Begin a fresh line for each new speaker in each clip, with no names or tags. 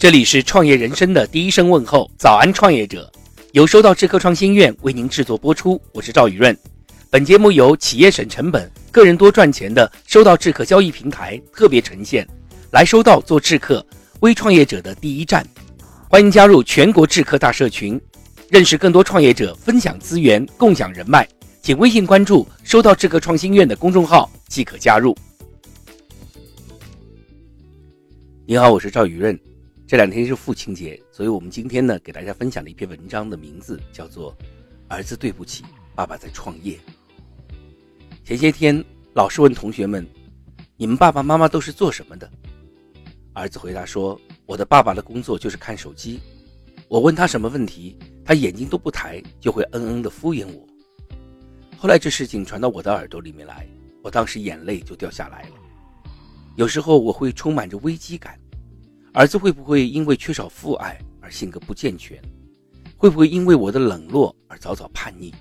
这里是创业人生的第一声问候，早安创业者，由收到智科创新院为您制作播出，我是赵宇润。本节目由企业省成本、个人多赚钱的收到智客交易平台特别呈现，来收到做智客微创业者的第一站，欢迎加入全国智客大社群，认识更多创业者，分享资源，共享人脉，请微信关注收到智客创新院的公众号即可加入。你好，我是赵宇润。这两天是父亲节，所以我们今天呢，给大家分享的一篇文章的名字叫做《儿子对不起，爸爸在创业》。前些天，老师问同学们：“你们爸爸妈妈都是做什么的？”儿子回答说：“我的爸爸的工作就是看手机。我问他什么问题，他眼睛都不抬，就会嗯嗯的敷衍我。”后来这事情传到我的耳朵里面来，我当时眼泪就掉下来了。有时候我会充满着危机感。儿子会不会因为缺少父爱而性格不健全？会不会因为我的冷落而早早叛逆？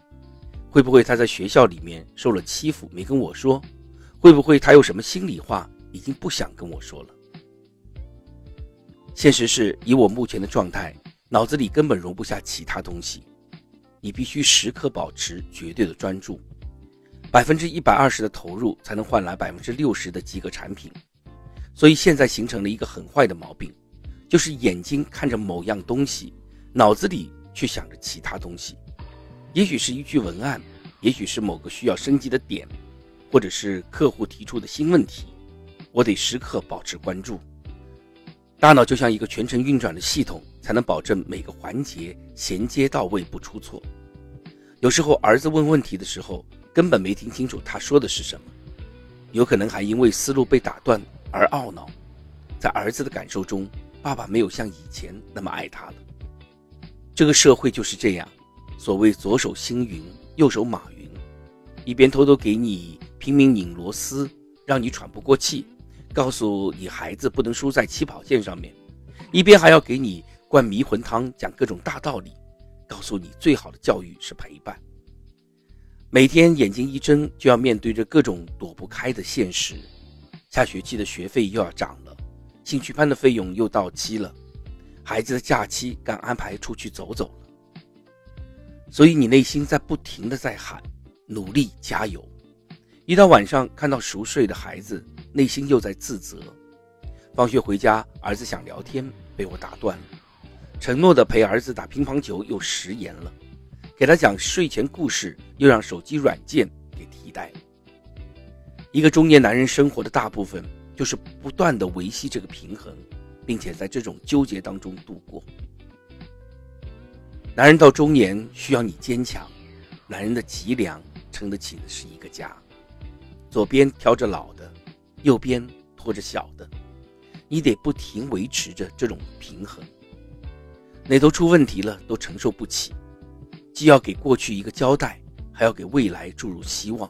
会不会他在学校里面受了欺负没跟我说？会不会他有什么心里话已经不想跟我说了？现实是以我目前的状态，脑子里根本容不下其他东西。你必须时刻保持绝对的专注，百分之一百二十的投入才能换来百分之六十的及格产品。所以现在形成了一个很坏的毛病，就是眼睛看着某样东西，脑子里却想着其他东西。也许是一句文案，也许是某个需要升级的点，或者是客户提出的新问题，我得时刻保持关注。大脑就像一个全程运转的系统，才能保证每个环节衔接到位不出错。有时候儿子问问题的时候，根本没听清楚他说的是什么，有可能还因为思路被打断。而懊恼，在儿子的感受中，爸爸没有像以前那么爱他了。这个社会就是这样，所谓左手星云，右手马云，一边偷偷给你拼命拧螺丝，让你喘不过气，告诉你孩子不能输在起跑线上面，一边还要给你灌迷魂汤，讲各种大道理，告诉你最好的教育是陪伴。每天眼睛一睁，就要面对着各种躲不开的现实。下学期的学费又要涨了，兴趣班的费用又到期了，孩子的假期刚安排出去走走了，所以你内心在不停的在喊努力加油。一到晚上看到熟睡的孩子，内心又在自责。放学回家，儿子想聊天，被我打断了。承诺的陪儿子打乒乓球又食言了，给他讲睡前故事又让手机软件给替代了。一个中年男人生活的大部分就是不断的维系这个平衡，并且在这种纠结当中度过。男人到中年需要你坚强，男人的脊梁撑得起的是一个家。左边挑着老的，右边拖着小的，你得不停维持着这种平衡。哪头出问题了都承受不起，既要给过去一个交代，还要给未来注入希望。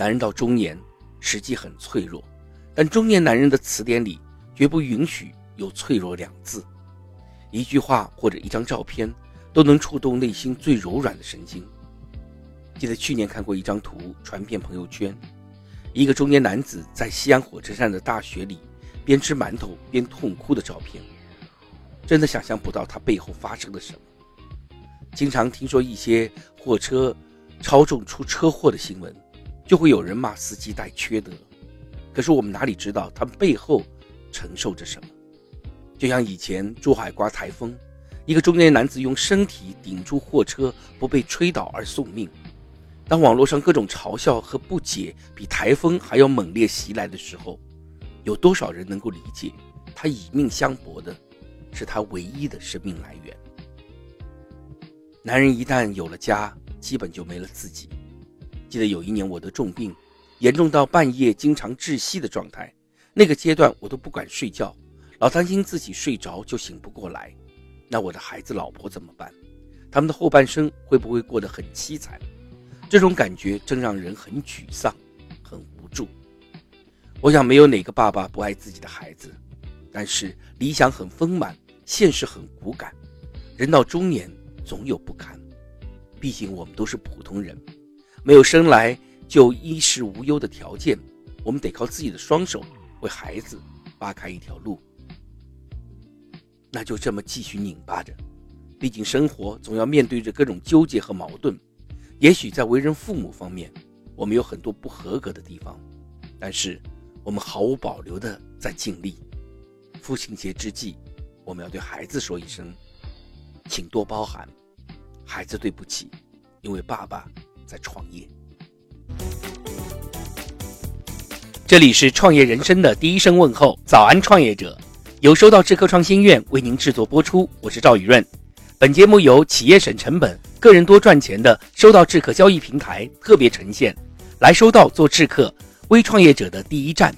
男人到中年，实际很脆弱，但中年男人的词典里绝不允许有脆弱两字。一句话或者一张照片，都能触动内心最柔软的神经。记得去年看过一张图传遍朋友圈，一个中年男子在西安火车站的大雪里，边吃馒头边痛哭的照片，真的想象不到他背后发生了什么。经常听说一些货车超重出车祸的新闻。就会有人骂司机带缺德，可是我们哪里知道他们背后承受着什么？就像以前珠海刮台风，一个中年男子用身体顶住货车不被吹倒而送命。当网络上各种嘲笑和不解比台风还要猛烈袭来的时候，有多少人能够理解他以命相搏的是他唯一的生命来源？男人一旦有了家，基本就没了自己。记得有一年我得重病，严重到半夜经常窒息的状态。那个阶段我都不敢睡觉，老担心自己睡着就醒不过来。那我的孩子、老婆怎么办？他们的后半生会不会过得很凄惨？这种感觉真让人很沮丧、很无助。我想没有哪个爸爸不爱自己的孩子，但是理想很丰满，现实很骨感。人到中年总有不堪，毕竟我们都是普通人。没有生来就衣食无忧的条件，我们得靠自己的双手为孩子扒开一条路。那就这么继续拧巴着。毕竟生活总要面对着各种纠结和矛盾。也许在为人父母方面，我们有很多不合格的地方，但是我们毫无保留的在尽力。父亲节之际，我们要对孩子说一声，请多包涵。孩子，对不起，因为爸爸在创业。这里是创业人生的第一声问候，早安，创业者。由收到智科创新院为您制作播出，我是赵宇润。本节目由企业省成本、个人多赚钱的收到智客交易平台特别呈现。来收到做智客微创业者的第一站，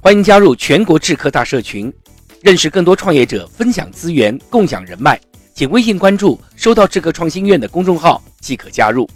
欢迎加入全国智客大社群，认识更多创业者，分享资源，共享人脉。请微信关注收到智客创新院的公众号即可加入。